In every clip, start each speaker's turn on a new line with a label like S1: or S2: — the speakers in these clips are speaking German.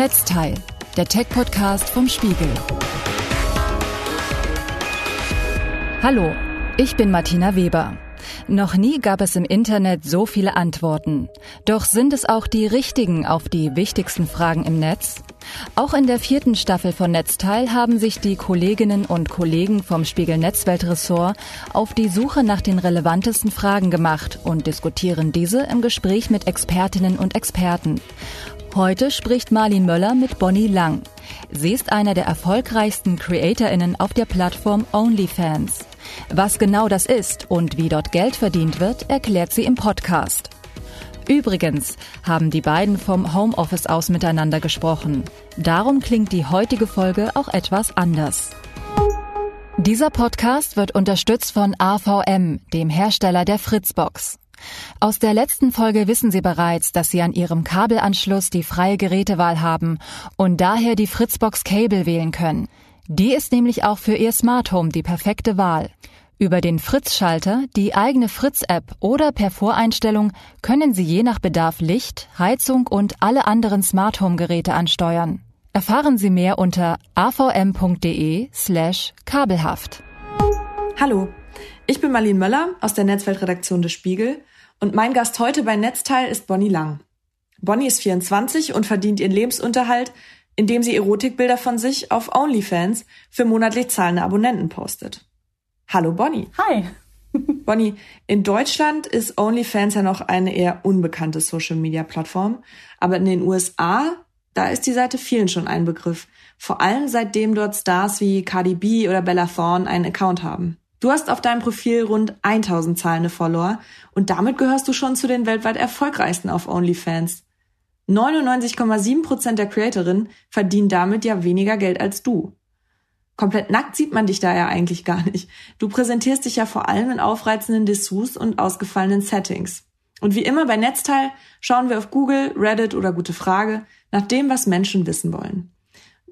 S1: Netzteil, der Tech-Podcast vom Spiegel. Hallo, ich bin Martina Weber. Noch nie gab es im Internet so viele Antworten. Doch sind es auch die richtigen auf die wichtigsten Fragen im Netz? Auch in der vierten Staffel von Netzteil haben sich die Kolleginnen und Kollegen vom Spiegel Netzweltressort auf die Suche nach den relevantesten Fragen gemacht und diskutieren diese im Gespräch mit Expertinnen und Experten. Heute spricht Marlin Möller mit Bonnie Lang. Sie ist einer der erfolgreichsten CreatorInnen auf der Plattform OnlyFans. Was genau das ist und wie dort Geld verdient wird, erklärt sie im Podcast. Übrigens haben die beiden vom Homeoffice aus miteinander gesprochen. Darum klingt die heutige Folge auch etwas anders. Dieser Podcast wird unterstützt von AVM, dem Hersteller der Fritzbox. Aus der letzten Folge wissen Sie bereits, dass Sie an Ihrem Kabelanschluss die freie Gerätewahl haben und daher die Fritzbox Cable wählen können. Die ist nämlich auch für Ihr Smart Home die perfekte Wahl. Über den Fritz-Schalter, die eigene Fritz-App oder per Voreinstellung können Sie je nach Bedarf Licht, Heizung und alle anderen Smart Home Geräte ansteuern. Erfahren Sie mehr unter avm.de slash kabelhaft.
S2: Hallo, ich bin Marlene Möller aus der Netzweltredaktion des Spiegel und mein Gast heute bei Netzteil ist Bonnie Lang. Bonnie ist 24 und verdient ihren Lebensunterhalt, indem sie Erotikbilder von sich auf OnlyFans für monatlich zahlende Abonnenten postet. Hallo Bonnie.
S3: Hi.
S2: Bonnie, in Deutschland ist OnlyFans ja noch eine eher unbekannte Social-Media-Plattform, aber in den USA, da ist die Seite vielen schon ein Begriff. Vor allem seitdem dort Stars wie Cardi B oder Bella Thorne einen Account haben. Du hast auf deinem Profil rund 1000 zahlende Follower und damit gehörst du schon zu den weltweit erfolgreichsten auf OnlyFans. 99,7% der Creatorinnen verdienen damit ja weniger Geld als du. Komplett nackt sieht man dich da ja eigentlich gar nicht. Du präsentierst dich ja vor allem in aufreizenden Dessous und ausgefallenen Settings. Und wie immer bei Netzteil schauen wir auf Google, Reddit oder Gute Frage nach dem, was Menschen wissen wollen.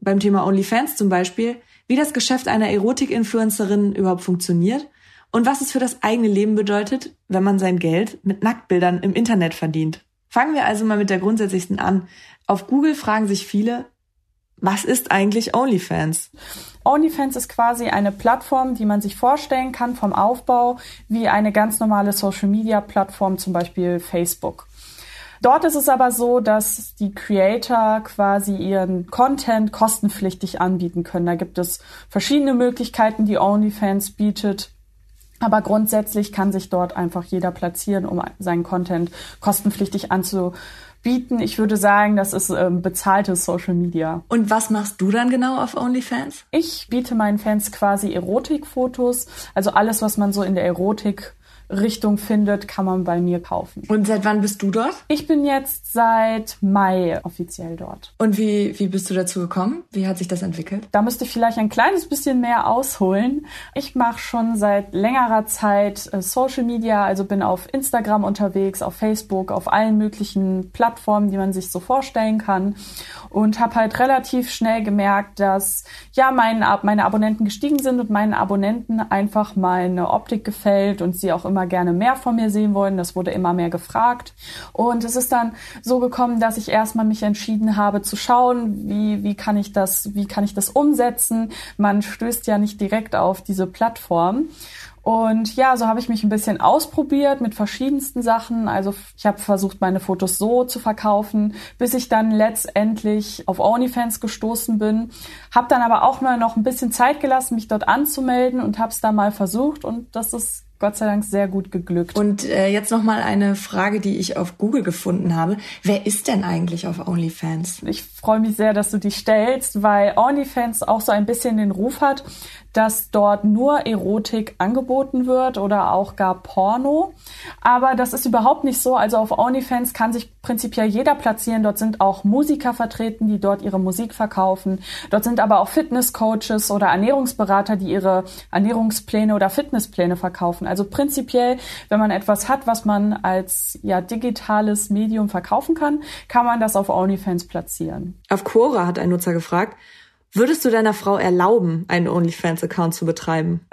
S2: Beim Thema OnlyFans zum Beispiel wie das Geschäft einer Erotik-Influencerin überhaupt funktioniert und was es für das eigene Leben bedeutet, wenn man sein Geld mit Nacktbildern im Internet verdient. Fangen wir also mal mit der grundsätzlichsten an. Auf Google fragen sich viele, was ist eigentlich OnlyFans?
S3: OnlyFans ist quasi eine Plattform, die man sich vorstellen kann vom Aufbau wie eine ganz normale Social-Media-Plattform, zum Beispiel Facebook. Dort ist es aber so, dass die Creator quasi ihren Content kostenpflichtig anbieten können. Da gibt es verschiedene Möglichkeiten, die OnlyFans bietet. Aber grundsätzlich kann sich dort einfach jeder platzieren, um seinen Content kostenpflichtig anzubieten. Ich würde sagen, das ist ähm, bezahltes Social Media.
S2: Und was machst du dann genau auf OnlyFans?
S3: Ich biete meinen Fans quasi Erotikfotos, also alles, was man so in der Erotik Richtung findet, kann man bei mir kaufen.
S2: Und seit wann bist du dort?
S3: Ich bin jetzt seit Mai offiziell dort.
S2: Und wie, wie bist du dazu gekommen? Wie hat sich das entwickelt?
S3: Da müsste ich vielleicht ein kleines bisschen mehr ausholen. Ich mache schon seit längerer Zeit äh, Social Media, also bin auf Instagram unterwegs, auf Facebook, auf allen möglichen Plattformen, die man sich so vorstellen kann. Und habe halt relativ schnell gemerkt, dass ja mein, meine Abonnenten gestiegen sind und meinen Abonnenten einfach meine Optik gefällt und sie auch immer immer gerne mehr von mir sehen wollen. Das wurde immer mehr gefragt. Und es ist dann so gekommen, dass ich erstmal mich entschieden habe zu schauen, wie, wie kann ich das, wie kann ich das umsetzen? Man stößt ja nicht direkt auf diese Plattform. Und ja, so habe ich mich ein bisschen ausprobiert mit verschiedensten Sachen. Also ich habe versucht, meine Fotos so zu verkaufen, bis ich dann letztendlich auf OnlyFans gestoßen bin. Habe dann aber auch mal noch ein bisschen Zeit gelassen, mich dort anzumelden und habe es dann mal versucht. Und das ist Gott sei Dank sehr gut geglückt.
S2: Und äh, jetzt noch mal eine Frage, die ich auf Google gefunden habe. Wer ist denn eigentlich auf OnlyFans?
S3: Ich freue mich sehr, dass du die stellst, weil OnlyFans auch so ein bisschen den Ruf hat, dass dort nur Erotik angeboten wird oder auch gar Porno. Aber das ist überhaupt nicht so. Also auf OnlyFans kann sich prinzipiell jeder platzieren. Dort sind auch Musiker vertreten, die dort ihre Musik verkaufen. Dort sind aber auch Fitnesscoaches oder Ernährungsberater, die ihre Ernährungspläne oder Fitnesspläne verkaufen. Also prinzipiell, wenn man etwas hat, was man als ja digitales Medium verkaufen kann, kann man das auf OnlyFans platzieren.
S2: Auf Quora hat ein Nutzer gefragt, Würdest du deiner Frau erlauben, einen OnlyFans-Account zu betreiben?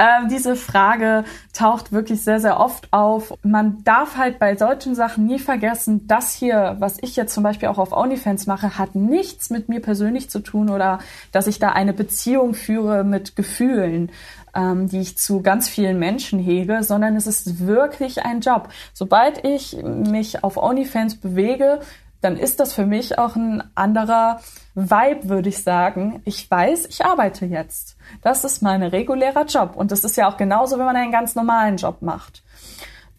S3: ähm, diese Frage taucht wirklich sehr, sehr oft auf. Man darf halt bei solchen Sachen nie vergessen, das hier, was ich jetzt zum Beispiel auch auf OnlyFans mache, hat nichts mit mir persönlich zu tun oder dass ich da eine Beziehung führe mit Gefühlen ähm, die ich zu ganz vielen Menschen hege, sondern es ist wirklich ein Job. Sobald ich mich auf OnlyFans bewege, dann ist das für mich auch ein anderer Vibe, würde ich sagen. Ich weiß, ich arbeite jetzt. Das ist mein regulärer Job. Und das ist ja auch genauso, wenn man einen ganz normalen Job macht.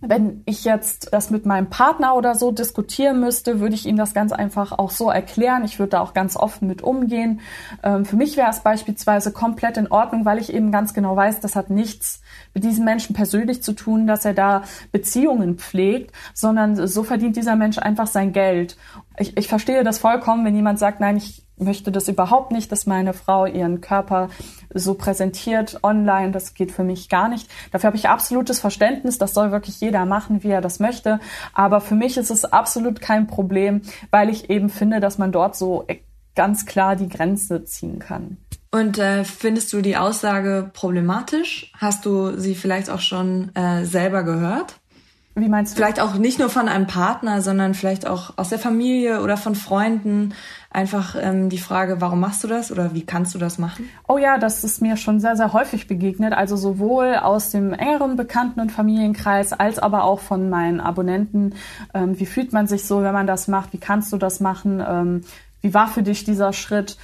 S3: Wenn ich jetzt das mit meinem Partner oder so diskutieren müsste, würde ich ihm das ganz einfach auch so erklären. Ich würde da auch ganz offen mit umgehen. Ähm, für mich wäre es beispielsweise komplett in Ordnung, weil ich eben ganz genau weiß, das hat nichts mit diesem Menschen persönlich zu tun, dass er da Beziehungen pflegt, sondern so verdient dieser Mensch einfach sein Geld. Ich, ich verstehe das vollkommen, wenn jemand sagt, nein, ich möchte das überhaupt nicht, dass meine Frau ihren Körper so präsentiert online. Das geht für mich gar nicht. Dafür habe ich absolutes Verständnis. Das soll wirklich jeder machen, wie er das möchte. Aber für mich ist es absolut kein Problem, weil ich eben finde, dass man dort so ganz klar die Grenze ziehen kann.
S2: Und äh, findest du die Aussage problematisch? Hast du sie vielleicht auch schon äh, selber gehört?
S3: Wie meinst du?
S2: Vielleicht auch nicht nur von einem Partner, sondern vielleicht auch aus der Familie oder von Freunden. Einfach ähm, die Frage, warum machst du das oder wie kannst du das machen?
S3: Oh ja, das ist mir schon sehr, sehr häufig begegnet. Also sowohl aus dem engeren Bekannten- und Familienkreis als aber auch von meinen Abonnenten. Ähm, wie fühlt man sich so, wenn man das macht? Wie kannst du das machen? Ähm, wie war für dich dieser Schritt?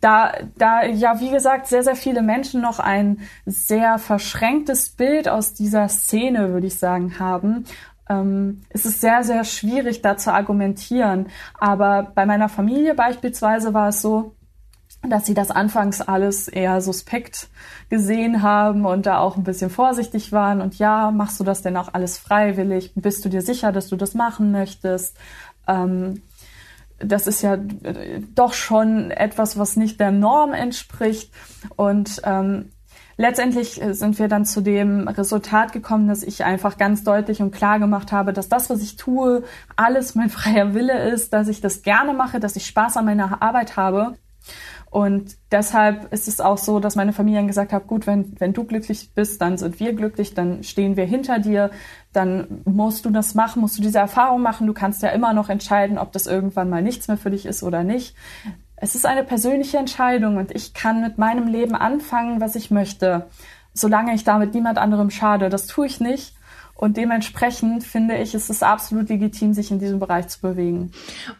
S3: da, da ja, wie gesagt, sehr, sehr viele Menschen noch ein sehr verschränktes Bild aus dieser Szene, würde ich sagen, haben. Ähm, es ist sehr, sehr schwierig, da zu argumentieren. Aber bei meiner Familie beispielsweise war es so, dass sie das anfangs alles eher suspekt gesehen haben und da auch ein bisschen vorsichtig waren. Und ja, machst du das denn auch alles freiwillig? Bist du dir sicher, dass du das machen möchtest? Ähm, das ist ja äh, doch schon etwas, was nicht der Norm entspricht. Und ähm, letztendlich äh, sind wir dann zu dem Resultat gekommen, dass ich einfach ganz deutlich und klar gemacht habe, dass das, was ich tue, alles mein freier Wille ist, dass ich das gerne mache, dass ich Spaß an meiner Arbeit habe und deshalb ist es auch so, dass meine Familie gesagt hat, gut, wenn, wenn du glücklich bist, dann sind wir glücklich, dann stehen wir hinter dir, dann musst du das machen, musst du diese Erfahrung machen. Du kannst ja immer noch entscheiden, ob das irgendwann mal nichts mehr für dich ist oder nicht. Es ist eine persönliche Entscheidung und ich kann mit meinem Leben anfangen, was ich möchte, solange ich damit niemand anderem schade. Das tue ich nicht. Und dementsprechend finde ich, ist es absolut legitim, sich in diesem Bereich zu bewegen.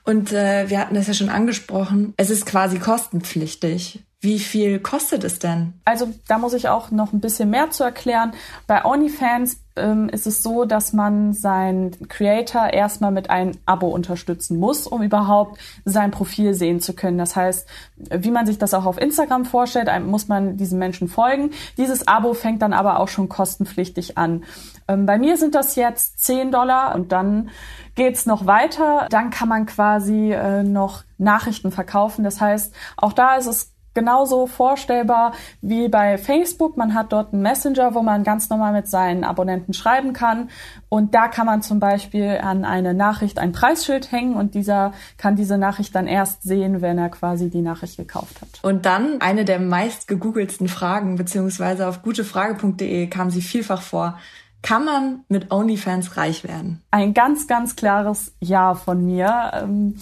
S2: Und äh, wir hatten das ja schon angesprochen. Es ist quasi kostenpflichtig. Wie viel kostet es denn?
S3: Also da muss ich auch noch ein bisschen mehr zu erklären. Bei OnlyFans ähm, ist es so, dass man seinen Creator erstmal mit einem Abo unterstützen muss, um überhaupt sein Profil sehen zu können. Das heißt, wie man sich das auch auf Instagram vorstellt, muss man diesen Menschen folgen. Dieses Abo fängt dann aber auch schon kostenpflichtig an. Ähm, bei mir sind das jetzt 10 Dollar und dann geht's noch weiter. Dann kann man quasi äh, noch Nachrichten verkaufen. Das heißt, auch da ist es genauso vorstellbar wie bei Facebook. Man hat dort einen Messenger, wo man ganz normal mit seinen Abonnenten schreiben kann. Und da kann man zum Beispiel an eine Nachricht ein Preisschild hängen und dieser kann diese Nachricht dann erst sehen, wenn er quasi die Nachricht gekauft hat.
S2: Und dann eine der meist gegoogelten Fragen, beziehungsweise auf gutefrage.de kam sie vielfach vor. Kann man mit OnlyFans reich werden?
S3: Ein ganz, ganz klares Ja von mir. Ähm,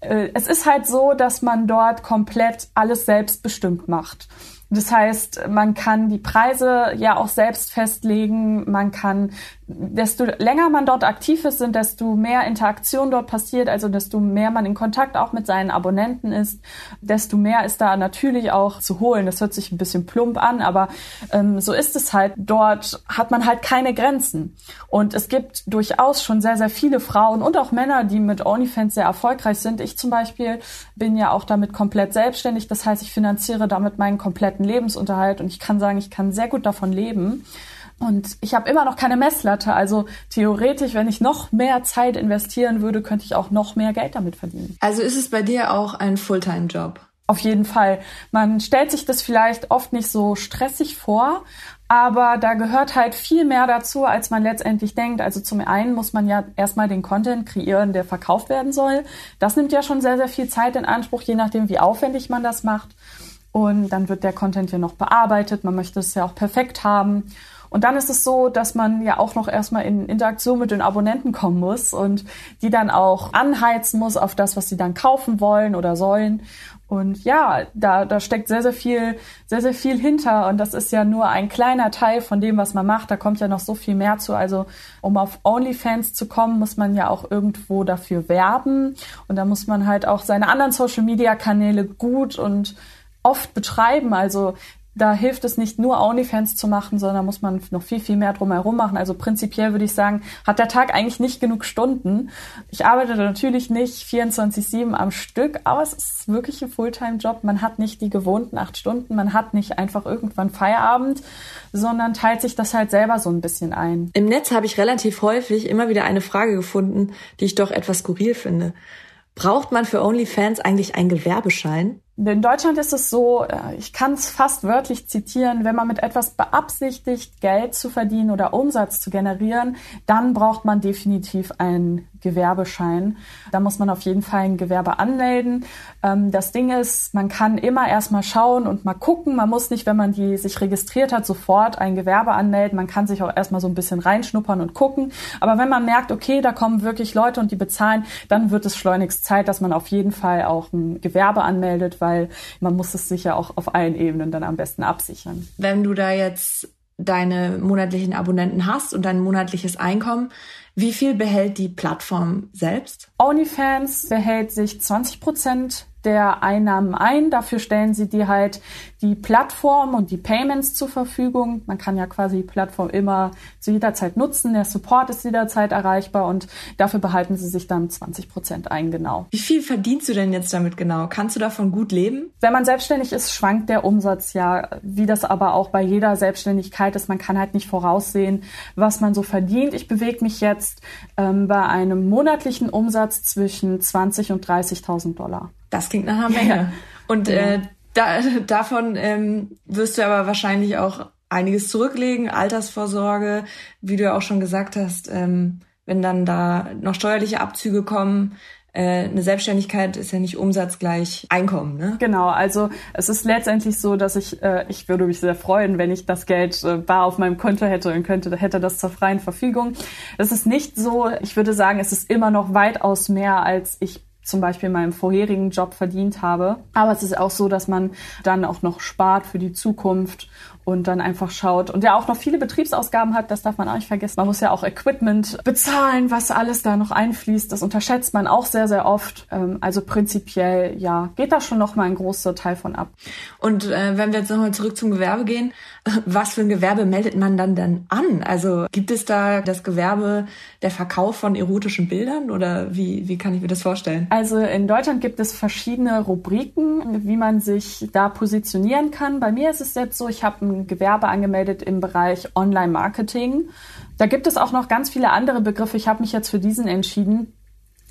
S3: äh, es ist halt so, dass man dort komplett alles selbstbestimmt macht. Das heißt, man kann die Preise ja auch selbst festlegen. Man kann, desto länger man dort aktiv ist, sind, desto mehr Interaktion dort passiert, also desto mehr man in Kontakt auch mit seinen Abonnenten ist, desto mehr ist da natürlich auch zu holen. Das hört sich ein bisschen plump an, aber ähm, so ist es halt. Dort hat man halt keine Grenzen. Und es gibt durchaus schon sehr, sehr viele Frauen und auch Männer, die mit OnlyFans sehr erfolgreich sind. Ich zum Beispiel bin ja auch damit komplett selbstständig. Das heißt, ich finanziere damit meinen kompletten Lebensunterhalt und ich kann sagen, ich kann sehr gut davon leben. Und ich habe immer noch keine Messlatte. Also theoretisch, wenn ich noch mehr Zeit investieren würde, könnte ich auch noch mehr Geld damit verdienen.
S2: Also ist es bei dir auch ein Fulltime-Job?
S3: Auf jeden Fall. Man stellt sich das vielleicht oft nicht so stressig vor, Aber da gehört halt viel mehr dazu, als man letztendlich denkt. Also zum einen muss man ja erstmal den Content kreieren, der verkauft werden soll. Das nimmt ja schon sehr, sehr viel Zeit in Anspruch, je nachdem, wie aufwendig man das macht. Und dann wird der Content ja noch bearbeitet. Man möchte es ja auch perfekt haben. Und dann ist es so, dass man ja auch noch erstmal in Interaktion mit den Abonnenten kommen muss und die dann auch anheizen muss auf das, was sie dann kaufen wollen oder sollen. Und ja, da, da steckt sehr, sehr viel, sehr, sehr viel hinter. Und das ist ja nur ein kleiner Teil von dem, was man macht. Da kommt ja noch so viel mehr zu. Also, um auf OnlyFans zu kommen, muss man ja auch irgendwo dafür werben. Und da muss man halt auch seine anderen Social Media Kanäle gut und oft betreiben. Also, da hilft es nicht nur OnlyFans zu machen, sondern muss man noch viel, viel mehr drumherum machen. Also prinzipiell würde ich sagen, hat der Tag eigentlich nicht genug Stunden. Ich arbeite natürlich nicht 24-7 am Stück, aber es ist wirklich ein Fulltime-Job. Man hat nicht die gewohnten acht Stunden, man hat nicht einfach irgendwann Feierabend, sondern teilt sich das halt selber so ein bisschen ein.
S2: Im Netz habe ich relativ häufig immer wieder eine Frage gefunden, die ich doch etwas skurril finde. Braucht man für OnlyFans eigentlich einen Gewerbeschein?
S3: In Deutschland ist es so, äh, ich kann es fast wörtlich zitieren, wenn man mit etwas beabsichtigt, Geld zu verdienen oder Umsatz zu generieren, dann braucht man definitiv einen Gewerbeschein. Da muss man auf jeden Fall ein Gewerbe anmelden. Ähm, das Ding ist, man kann immer erstmal schauen und mal gucken. Man muss nicht, wenn man die sich registriert hat, sofort ein Gewerbe anmelden. Man kann sich auch erstmal so ein bisschen reinschnuppern und gucken. Aber wenn man merkt, okay, da kommen wirklich Leute und die bezahlen, dann wird es schleunigst Zeit, dass man auf jeden Fall auch ein Gewerbe anmeldet, weil man muss es sich ja auch auf allen Ebenen dann am besten absichern.
S2: Wenn du da jetzt deine monatlichen Abonnenten hast und dein monatliches Einkommen, wie viel behält die Plattform selbst?
S3: OnlyFans behält sich 20 Prozent der Einnahmen ein. Dafür stellen sie dir halt die Plattform und die Payments zur Verfügung. Man kann ja quasi die Plattform immer zu jeder Zeit nutzen. Der Support ist jederzeit erreichbar und dafür behalten sie sich dann 20 Prozent ein, genau.
S2: Wie viel verdienst du denn jetzt damit genau? Kannst du davon gut leben?
S3: Wenn man selbstständig ist, schwankt der Umsatz ja, wie das aber auch bei jeder Selbstständigkeit ist. Man kann halt nicht voraussehen, was man so verdient. Ich bewege mich jetzt ähm, bei einem monatlichen Umsatz zwischen 20 und 30.000 Dollar.
S2: Das klingt nach einer Menge. Ja. Und ja. äh, da, davon ähm, wirst du aber wahrscheinlich auch einiges zurücklegen, Altersvorsorge, wie du ja auch schon gesagt hast, ähm, wenn dann da noch steuerliche Abzüge kommen, äh, eine Selbstständigkeit ist ja nicht Umsatz gleich Einkommen, ne?
S3: Genau, also es ist letztendlich so, dass ich, äh, ich würde mich sehr freuen, wenn ich das Geld äh, bar auf meinem Konto hätte und könnte, hätte das zur freien Verfügung. Es ist nicht so, ich würde sagen, es ist immer noch weitaus mehr, als ich zum Beispiel in meinem vorherigen Job verdient habe. Aber es ist auch so, dass man dann auch noch spart für die Zukunft und dann einfach schaut und ja auch noch viele Betriebsausgaben hat, das darf man auch nicht vergessen. Man muss ja auch Equipment bezahlen, was alles da noch einfließt. Das unterschätzt man auch sehr, sehr oft. Ähm, also prinzipiell, ja, geht da schon noch mal ein großer Teil von ab.
S2: Und äh, wenn wir jetzt nochmal zurück zum Gewerbe gehen, was für ein Gewerbe meldet man dann dann an? Also gibt es da das Gewerbe der Verkauf von erotischen Bildern oder wie, wie kann ich mir das vorstellen?
S3: Also in Deutschland gibt es verschiedene Rubriken, wie man sich da positionieren kann. Bei mir ist es jetzt so, ich habe Gewerbe angemeldet im Bereich Online-Marketing. Da gibt es auch noch ganz viele andere Begriffe. Ich habe mich jetzt für diesen entschieden.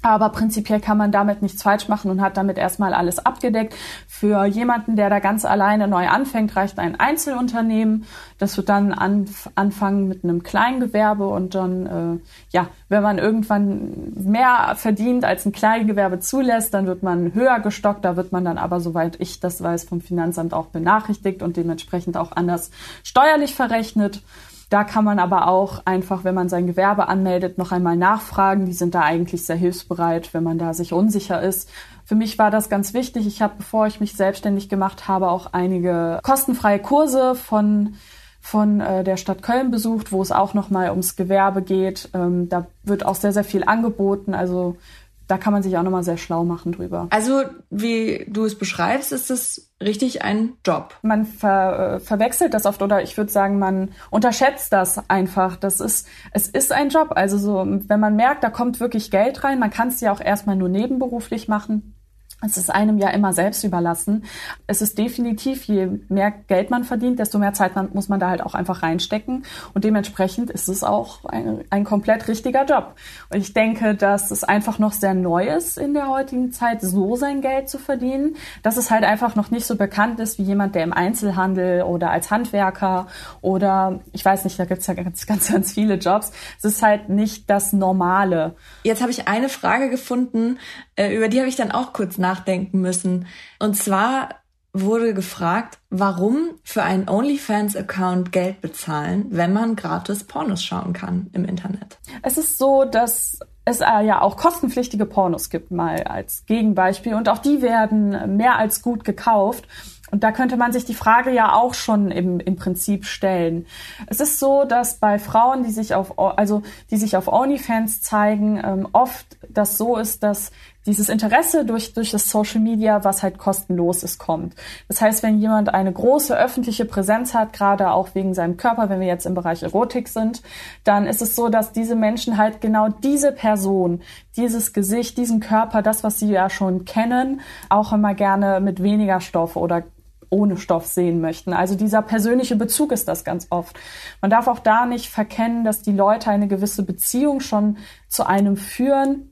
S3: Aber prinzipiell kann man damit nichts falsch machen und hat damit erstmal alles abgedeckt. Für jemanden, der da ganz alleine neu anfängt, reicht ein Einzelunternehmen. Das wird dann anf anfangen mit einem Kleingewerbe und dann, äh, ja, wenn man irgendwann mehr verdient, als ein Kleingewerbe zulässt, dann wird man höher gestockt. Da wird man dann aber, soweit ich das weiß, vom Finanzamt auch benachrichtigt und dementsprechend auch anders steuerlich verrechnet. Da kann man aber auch einfach, wenn man sein Gewerbe anmeldet, noch einmal nachfragen. Die sind da eigentlich sehr hilfsbereit, wenn man da sich unsicher ist. Für mich war das ganz wichtig. Ich habe, bevor ich mich selbstständig gemacht habe, auch einige kostenfreie Kurse von von äh, der Stadt Köln besucht, wo es auch noch mal ums Gewerbe geht. Ähm, da wird auch sehr sehr viel angeboten. Also da kann man sich auch nochmal sehr schlau machen drüber.
S2: Also, wie du es beschreibst, ist es richtig ein Job.
S3: Man ver, äh, verwechselt das oft oder ich würde sagen, man unterschätzt das einfach. Das ist, es ist ein Job. Also so, wenn man merkt, da kommt wirklich Geld rein, man kann es ja auch erstmal nur nebenberuflich machen. Es ist einem ja immer selbst überlassen. Es ist definitiv, je mehr Geld man verdient, desto mehr Zeit man, muss man da halt auch einfach reinstecken. Und dementsprechend ist es auch ein, ein komplett richtiger Job. Und ich denke, dass es einfach noch sehr neu ist in der heutigen Zeit, so sein Geld zu verdienen. Dass es halt einfach noch nicht so bekannt ist wie jemand, der im Einzelhandel oder als Handwerker oder ich weiß nicht, da gibt's ja ganz, ganz, ganz viele Jobs. Es ist halt nicht das Normale.
S2: Jetzt habe ich eine Frage gefunden, äh, über die habe ich dann auch kurz nachdenken müssen. Und zwar wurde gefragt, warum für einen OnlyFans-Account Geld bezahlen, wenn man gratis Pornos schauen kann im Internet.
S3: Es ist so, dass es äh, ja auch kostenpflichtige Pornos gibt, mal als Gegenbeispiel. Und auch die werden mehr als gut gekauft. Und da könnte man sich die Frage ja auch schon im, im Prinzip stellen. Es ist so, dass bei Frauen, die sich auf, also, die sich auf OnlyFans zeigen, ähm, oft das so ist, dass dieses Interesse durch, durch das Social Media, was halt kostenlos ist, kommt. Das heißt, wenn jemand eine große öffentliche Präsenz hat, gerade auch wegen seinem Körper, wenn wir jetzt im Bereich Erotik sind, dann ist es so, dass diese Menschen halt genau diese Person, dieses Gesicht, diesen Körper, das, was sie ja schon kennen, auch immer gerne mit weniger Stoff oder ohne Stoff sehen möchten. Also dieser persönliche Bezug ist das ganz oft. Man darf auch da nicht verkennen, dass die Leute eine gewisse Beziehung schon zu einem führen.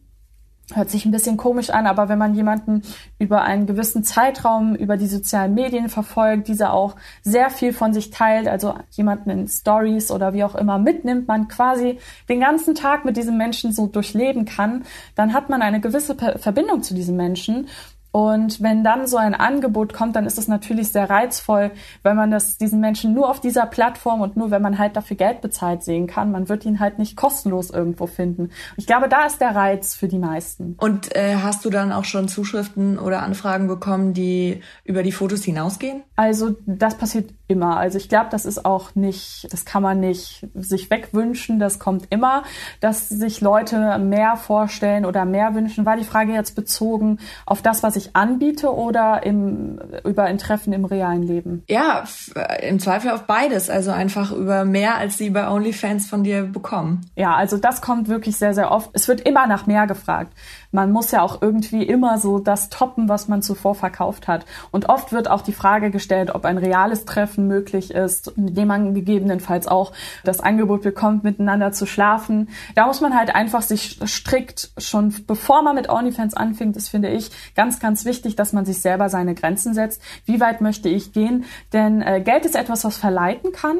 S3: Hört sich ein bisschen komisch an, aber wenn man jemanden über einen gewissen Zeitraum über die sozialen Medien verfolgt, dieser auch sehr viel von sich teilt, also jemanden in Stories oder wie auch immer mitnimmt, man quasi den ganzen Tag mit diesem Menschen so durchleben kann, dann hat man eine gewisse Verbindung zu diesem Menschen und wenn dann so ein Angebot kommt, dann ist es natürlich sehr reizvoll, wenn man das diesen Menschen nur auf dieser Plattform und nur wenn man halt dafür Geld bezahlt sehen kann. Man wird ihn halt nicht kostenlos irgendwo finden. Ich glaube, da ist der Reiz für die meisten.
S2: Und äh, hast du dann auch schon Zuschriften oder Anfragen bekommen, die über die Fotos hinausgehen?
S3: Also das passiert immer. Also ich glaube, das ist auch nicht, das kann man nicht sich wegwünschen. Das kommt immer, dass sich Leute mehr vorstellen oder mehr wünschen. War die Frage jetzt bezogen auf das, was ich ich anbiete oder im, über ein Treffen im realen Leben?
S2: Ja, im Zweifel auf beides. Also einfach über mehr, als sie bei OnlyFans von dir bekommen.
S3: Ja, also das kommt wirklich sehr, sehr oft. Es wird immer nach mehr gefragt man muss ja auch irgendwie immer so das toppen, was man zuvor verkauft hat. Und oft wird auch die Frage gestellt, ob ein reales Treffen möglich ist, indem man gegebenenfalls auch das Angebot bekommt, miteinander zu schlafen. Da muss man halt einfach sich strikt schon, bevor man mit OnlyFans anfängt, das finde ich ganz, ganz wichtig, dass man sich selber seine Grenzen setzt. Wie weit möchte ich gehen? Denn äh, Geld ist etwas, was verleiten kann.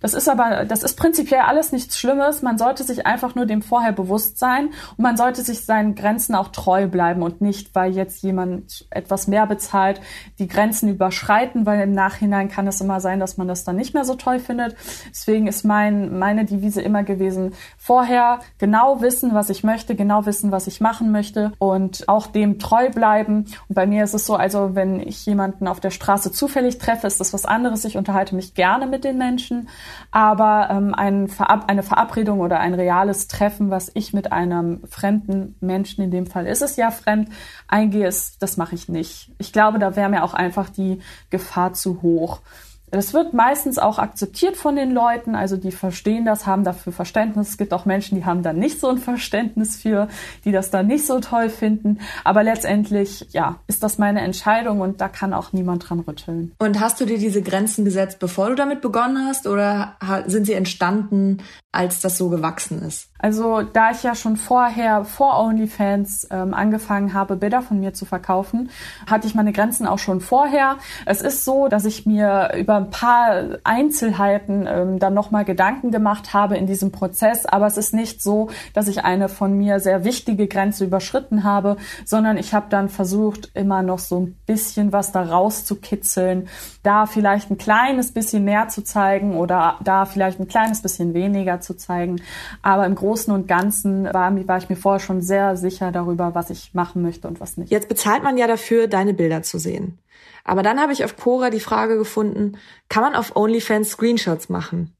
S3: Das ist aber, das ist prinzipiell alles nichts Schlimmes. Man sollte sich einfach nur dem vorher bewusst sein und man sollte sich seinen Grenzen auch treu bleiben und nicht, weil jetzt jemand etwas mehr bezahlt, die Grenzen überschreiten, weil im Nachhinein kann es immer sein, dass man das dann nicht mehr so toll findet. Deswegen ist mein, meine Devise immer gewesen, vorher genau wissen, was ich möchte, genau wissen, was ich machen möchte und auch dem treu bleiben. Und bei mir ist es so, also wenn ich jemanden auf der Straße zufällig treffe, ist das was anderes. Ich unterhalte mich gerne mit den Menschen aber ähm, ein Verab eine Verabredung oder ein reales Treffen, was ich mit einem fremden Menschen, in dem Fall ist es ja fremd, eingehe, ist, das mache ich nicht. Ich glaube, da wäre mir auch einfach die Gefahr zu hoch. Das wird meistens auch akzeptiert von den Leuten, also die verstehen das, haben dafür Verständnis. Es gibt auch Menschen, die haben da nicht so ein Verständnis für, die das dann nicht so toll finden. Aber letztendlich, ja, ist das meine Entscheidung und da kann auch niemand dran rütteln.
S2: Und hast du dir diese Grenzen gesetzt, bevor du damit begonnen hast, oder sind sie entstanden, als das so gewachsen ist?
S3: Also da ich ja schon vorher vor OnlyFans ähm, angefangen habe, Bilder von mir zu verkaufen, hatte ich meine Grenzen auch schon vorher. Es ist so, dass ich mir über ein paar Einzelheiten ähm, dann nochmal Gedanken gemacht habe in diesem Prozess, aber es ist nicht so, dass ich eine von mir sehr wichtige Grenze überschritten habe, sondern ich habe dann versucht, immer noch so ein bisschen was da rauszukitzeln, da vielleicht ein kleines bisschen mehr zu zeigen oder da vielleicht ein kleines bisschen weniger zu zeigen, aber im Großen und Ganzen war, war ich mir vorher schon sehr sicher darüber, was ich machen möchte und was nicht.
S2: Jetzt bezahlt man ja dafür, deine Bilder zu sehen. Aber dann habe ich auf Cora die Frage gefunden, kann man auf OnlyFans Screenshots machen?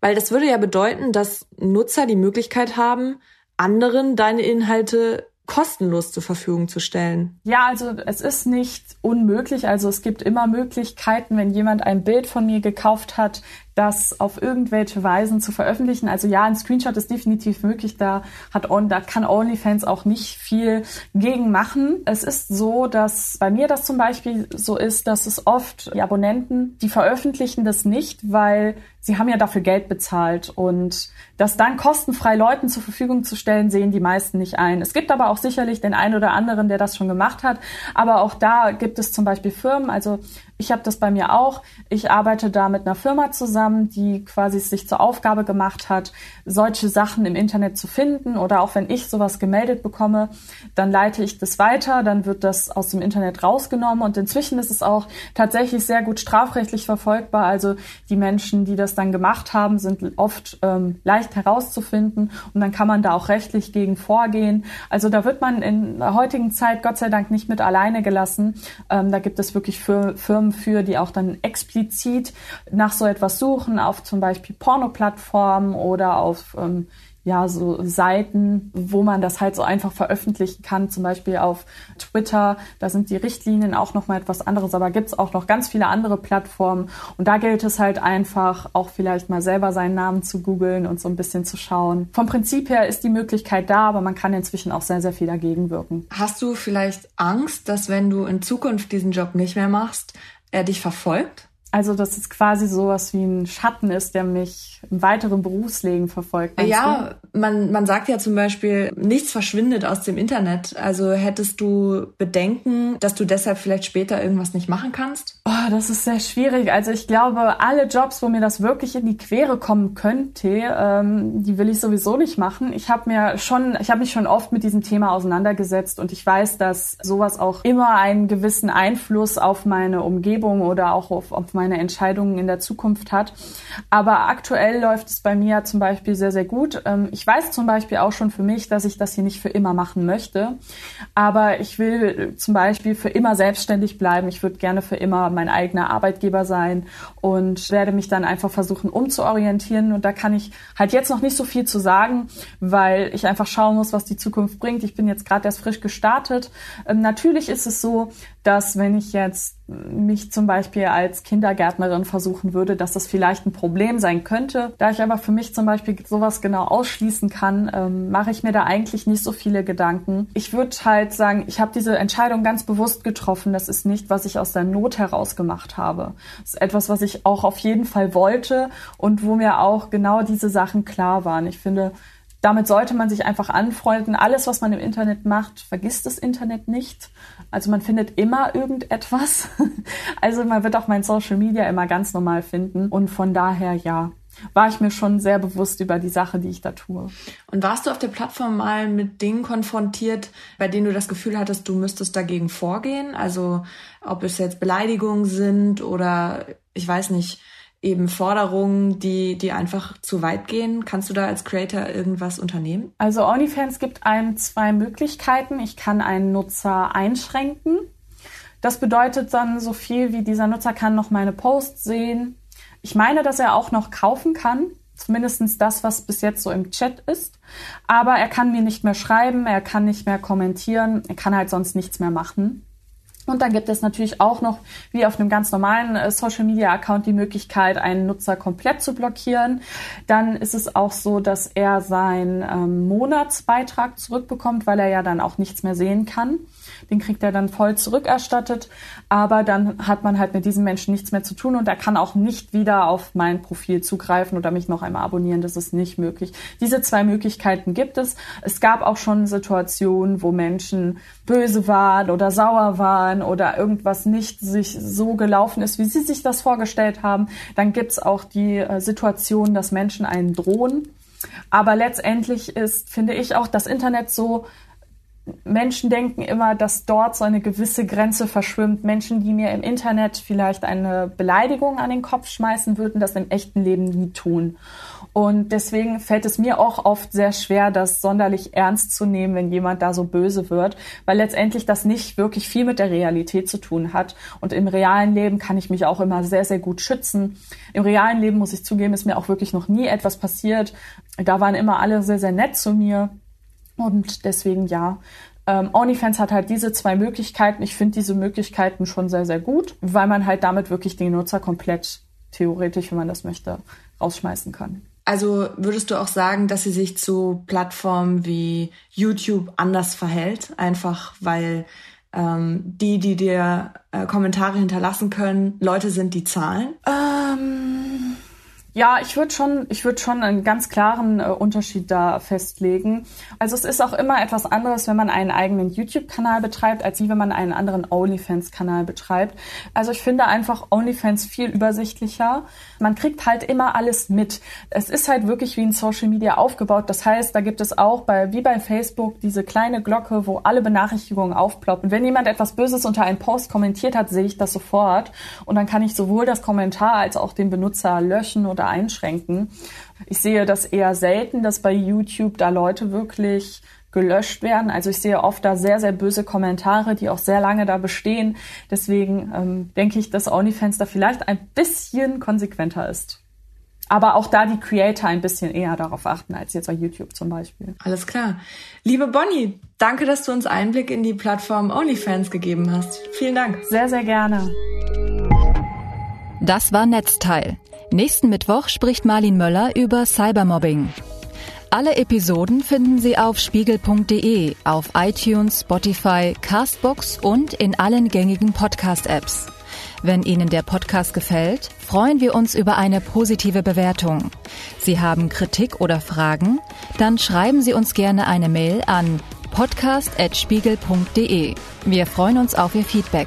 S2: Weil das würde ja bedeuten, dass Nutzer die Möglichkeit haben, anderen deine Inhalte kostenlos zur Verfügung zu stellen.
S3: Ja, also es ist nicht unmöglich. Also es gibt immer Möglichkeiten, wenn jemand ein Bild von mir gekauft hat, das auf irgendwelche Weisen zu veröffentlichen. Also ja, ein Screenshot ist definitiv möglich. Da hat on, da kann OnlyFans auch nicht viel gegen machen. Es ist so, dass bei mir das zum Beispiel so ist, dass es oft die Abonnenten, die veröffentlichen das nicht, weil sie haben ja dafür Geld bezahlt und das dann kostenfrei Leuten zur Verfügung zu stellen, sehen die meisten nicht ein. Es gibt aber auch sicherlich den einen oder anderen, der das schon gemacht hat. Aber auch da gibt es zum Beispiel Firmen, also ich habe das bei mir auch. Ich arbeite da mit einer Firma zusammen, die quasi sich zur Aufgabe gemacht hat, solche Sachen im Internet zu finden. Oder auch wenn ich sowas gemeldet bekomme, dann leite ich das weiter, dann wird das aus dem Internet rausgenommen. Und inzwischen ist es auch tatsächlich sehr gut strafrechtlich verfolgbar. Also die Menschen, die das dann gemacht haben, sind oft ähm, leicht herauszufinden. Und dann kann man da auch rechtlich gegen vorgehen. Also da wird man in der heutigen Zeit Gott sei Dank nicht mit alleine gelassen. Ähm, da gibt es wirklich Firmen, für, die auch dann explizit nach so etwas suchen, auf zum Beispiel Porno-Plattformen oder auf ähm, ja, so Seiten, wo man das halt so einfach veröffentlichen kann, zum Beispiel auf Twitter. Da sind die Richtlinien auch nochmal etwas anderes, aber gibt's auch noch ganz viele andere Plattformen. Und da gilt es halt einfach, auch vielleicht mal selber seinen Namen zu googeln und so ein bisschen zu schauen. Vom Prinzip her ist die Möglichkeit da, aber man kann inzwischen auch sehr, sehr viel dagegen wirken.
S2: Hast du vielleicht Angst, dass wenn du in Zukunft diesen Job nicht mehr machst, er dich verfolgt?
S3: Also, dass es quasi sowas wie ein Schatten ist, der mich im weiteren Berufsleben verfolgt.
S2: Ja, man, man sagt ja zum Beispiel, nichts verschwindet aus dem Internet. Also hättest du Bedenken, dass du deshalb vielleicht später irgendwas nicht machen kannst?
S3: Oh, das ist sehr schwierig. Also ich glaube, alle Jobs, wo mir das wirklich in die Quere kommen könnte, ähm, die will ich sowieso nicht machen. Ich habe mir schon, ich habe mich schon oft mit diesem Thema auseinandergesetzt und ich weiß, dass sowas auch immer einen gewissen Einfluss auf meine Umgebung oder auch auf, auf meine Entscheidungen in der Zukunft hat. Aber aktuell läuft es bei mir zum Beispiel sehr, sehr gut. Ähm, ich weiß zum Beispiel auch schon für mich, dass ich das hier nicht für immer machen möchte. Aber ich will zum Beispiel für immer selbstständig bleiben. Ich würde gerne für immer mein eigener Arbeitgeber sein und werde mich dann einfach versuchen umzuorientieren. Und da kann ich halt jetzt noch nicht so viel zu sagen, weil ich einfach schauen muss, was die Zukunft bringt. Ich bin jetzt gerade erst frisch gestartet. Ähm, natürlich ist es so, dass wenn ich jetzt mich zum Beispiel als Kindergärtnerin versuchen würde, dass das vielleicht ein Problem sein könnte. Da ich aber für mich zum Beispiel sowas genau ausschließen kann, ähm, mache ich mir da eigentlich nicht so viele Gedanken. Ich würde halt sagen, ich habe diese Entscheidung ganz bewusst getroffen. Das ist nicht, was ich aus der Not heraus gemacht habe. Das ist etwas, was ich auch auf jeden Fall wollte und wo mir auch genau diese Sachen klar waren. Ich finde, damit sollte man sich einfach anfreunden. Alles, was man im Internet macht, vergisst das Internet nicht. Also man findet immer irgendetwas. Also man wird auch mein Social Media immer ganz normal finden. Und von daher, ja, war ich mir schon sehr bewusst über die Sache, die ich da tue.
S2: Und warst du auf der Plattform mal mit Dingen konfrontiert, bei denen du das Gefühl hattest, du müsstest dagegen vorgehen? Also ob es jetzt Beleidigungen sind oder ich weiß nicht, eben Forderungen, die, die einfach zu weit gehen? Kannst du da als Creator irgendwas unternehmen?
S3: Also OnlyFans gibt einem zwei Möglichkeiten. Ich kann einen Nutzer einschränken. Das bedeutet dann so viel wie dieser Nutzer kann noch meine Posts sehen. Ich meine, dass er auch noch kaufen kann. Zumindestens das, was bis jetzt so im Chat ist. Aber er kann mir nicht mehr schreiben, er kann nicht mehr kommentieren, er kann halt sonst nichts mehr machen. Und dann gibt es natürlich auch noch, wie auf einem ganz normalen äh, Social Media Account, die Möglichkeit, einen Nutzer komplett zu blockieren. Dann ist es auch so, dass er seinen ähm, Monatsbeitrag zurückbekommt, weil er ja dann auch nichts mehr sehen kann. Den kriegt er dann voll zurückerstattet. Aber dann hat man halt mit diesem Menschen nichts mehr zu tun und er kann auch nicht wieder auf mein Profil zugreifen oder mich noch einmal abonnieren. Das ist nicht möglich. Diese zwei Möglichkeiten gibt es. Es gab auch schon Situationen, wo Menschen böse waren oder sauer waren oder irgendwas nicht sich so gelaufen ist, wie sie sich das vorgestellt haben. Dann gibt's auch die äh, Situation, dass Menschen einen drohen. Aber letztendlich ist, finde ich, auch das Internet so Menschen denken immer, dass dort so eine gewisse Grenze verschwimmt. Menschen, die mir im Internet vielleicht eine Beleidigung an den Kopf schmeißen würden, das im echten Leben nie tun. Und deswegen fällt es mir auch oft sehr schwer, das sonderlich ernst zu nehmen, wenn jemand da so böse wird, weil letztendlich das nicht wirklich viel mit der Realität zu tun hat. Und im realen Leben kann ich mich auch immer sehr, sehr gut schützen. Im realen Leben muss ich zugeben, ist mir auch wirklich noch nie etwas passiert. Da waren immer alle sehr, sehr nett zu mir. Und deswegen ja. Ähm, OnlyFans hat halt diese zwei Möglichkeiten. Ich finde diese Möglichkeiten schon sehr, sehr gut, weil man halt damit wirklich den Nutzer komplett theoretisch, wenn man das möchte, rausschmeißen kann.
S2: Also würdest du auch sagen, dass sie sich zu Plattformen wie YouTube anders verhält, einfach weil ähm, die, die dir äh, Kommentare hinterlassen können, Leute sind, die zahlen?
S3: Ähm ja, ich würde schon, ich würde schon einen ganz klaren äh, Unterschied da festlegen. Also es ist auch immer etwas anderes, wenn man einen eigenen YouTube-Kanal betreibt, als wenn man einen anderen OnlyFans-Kanal betreibt. Also ich finde einfach OnlyFans viel übersichtlicher. Man kriegt halt immer alles mit. Es ist halt wirklich wie ein Social Media aufgebaut. Das heißt, da gibt es auch bei, wie bei Facebook, diese kleine Glocke, wo alle Benachrichtigungen aufploppen. Wenn jemand etwas Böses unter einen Post kommentiert hat, sehe ich das sofort. Und dann kann ich sowohl das Kommentar als auch den Benutzer löschen oder einschränken. Ich sehe das eher selten, dass bei YouTube da Leute wirklich gelöscht werden. Also ich sehe oft da sehr, sehr böse Kommentare, die auch sehr lange da bestehen. Deswegen ähm, denke ich, dass OnlyFans da vielleicht ein bisschen konsequenter ist. Aber auch da die Creator ein bisschen eher darauf achten als jetzt bei YouTube zum Beispiel.
S2: Alles klar. Liebe Bonnie, danke, dass du uns Einblick in die Plattform OnlyFans gegeben hast. Vielen Dank.
S3: Sehr, sehr gerne.
S1: Das war Netzteil Nächsten Mittwoch spricht Marlin Möller über Cybermobbing. Alle Episoden finden Sie auf spiegel.de, auf iTunes, Spotify, Castbox und in allen gängigen Podcast-Apps. Wenn Ihnen der Podcast gefällt, freuen wir uns über eine positive Bewertung. Sie haben Kritik oder Fragen? Dann schreiben Sie uns gerne eine Mail an podcast.spiegel.de. Wir freuen uns auf Ihr Feedback.